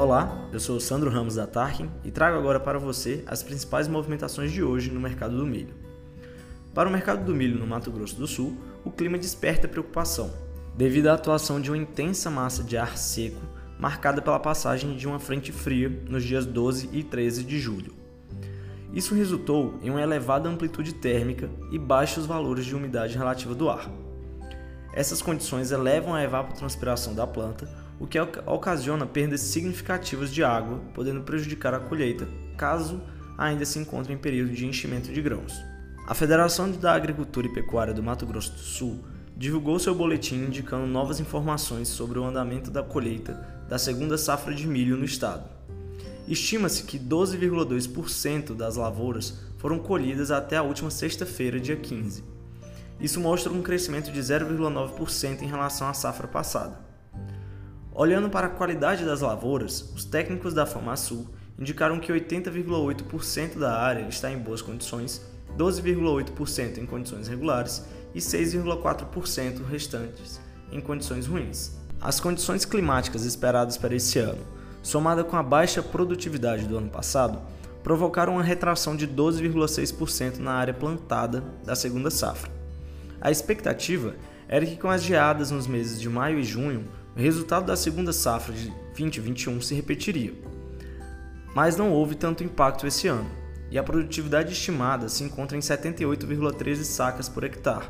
Olá, eu sou o Sandro Ramos da Tarkin e trago agora para você as principais movimentações de hoje no mercado do milho. Para o mercado do milho no Mato Grosso do Sul, o clima desperta preocupação, devido à atuação de uma intensa massa de ar seco marcada pela passagem de uma frente fria nos dias 12 e 13 de julho. Isso resultou em uma elevada amplitude térmica e baixos valores de umidade relativa do ar. Essas condições elevam a evapotranspiração da planta, o que ocasiona perdas significativas de água, podendo prejudicar a colheita, caso ainda se encontre em período de enchimento de grãos. A Federação da Agricultura e Pecuária do Mato Grosso do Sul divulgou seu boletim indicando novas informações sobre o andamento da colheita da segunda safra de milho no estado. Estima-se que 12,2% das lavouras foram colhidas até a última sexta-feira, dia 15. Isso mostra um crescimento de 0,9% em relação à safra passada. Olhando para a qualidade das lavouras, os técnicos da FamaSul indicaram que 80,8% da área está em boas condições, 12,8% em condições regulares e 6,4% restantes em condições ruins. As condições climáticas esperadas para esse ano, somada com a baixa produtividade do ano passado, provocaram uma retração de 12,6% na área plantada da segunda safra. A expectativa era que com as geadas nos meses de maio e junho o resultado da segunda safra de 2021 se repetiria. Mas não houve tanto impacto esse ano, e a produtividade estimada se encontra em 78,13 sacas por hectare,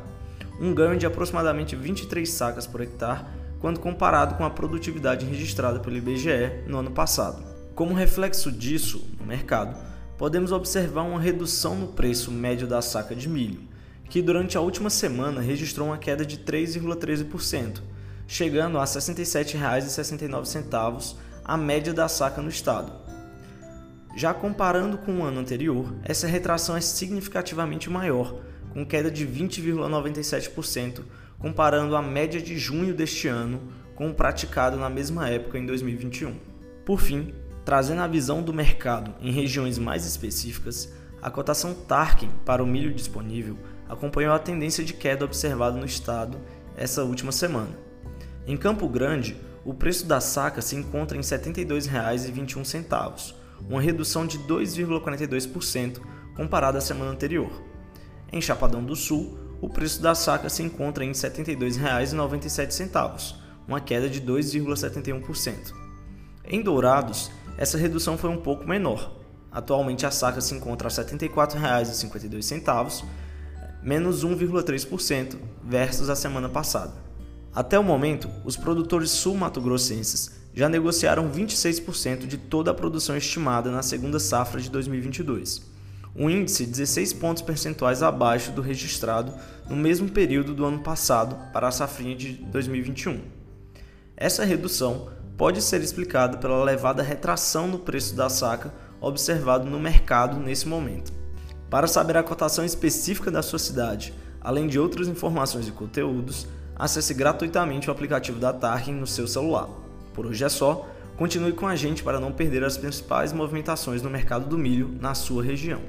um ganho de aproximadamente 23 sacas por hectare quando comparado com a produtividade registrada pelo IBGE no ano passado. Como reflexo disso, no mercado, podemos observar uma redução no preço médio da saca de milho, que durante a última semana registrou uma queda de 3,13%, chegando a R$ 67,69 a média da saca no estado. Já comparando com o ano anterior, essa retração é significativamente maior, com queda de 20,97%, comparando a média de junho deste ano com o praticado na mesma época em 2021. Por fim, trazendo a visão do mercado em regiões mais específicas, a cotação Tarkin para o milho disponível acompanhou a tendência de queda observada no estado essa última semana. Em Campo Grande, o preço da saca se encontra em R$ 72,21, uma redução de 2,42% comparada à semana anterior. Em Chapadão do Sul, o preço da saca se encontra em R$ 72,97, uma queda de 2,71%. Em Dourados, essa redução foi um pouco menor. Atualmente a saca se encontra a R$ 74,52, menos 1,3% versus a semana passada. Até o momento, os produtores sul-mato-grossenses já negociaram 26% de toda a produção estimada na segunda safra de 2022, um índice 16 pontos percentuais abaixo do registrado no mesmo período do ano passado para a safrinha de 2021. Essa redução pode ser explicada pela elevada retração no preço da saca observado no mercado nesse momento. Para saber a cotação específica da sua cidade, além de outras informações e conteúdos, acesse gratuitamente o aplicativo da Tarkin no seu celular. Por hoje é só, continue com a gente para não perder as principais movimentações no mercado do milho na sua região.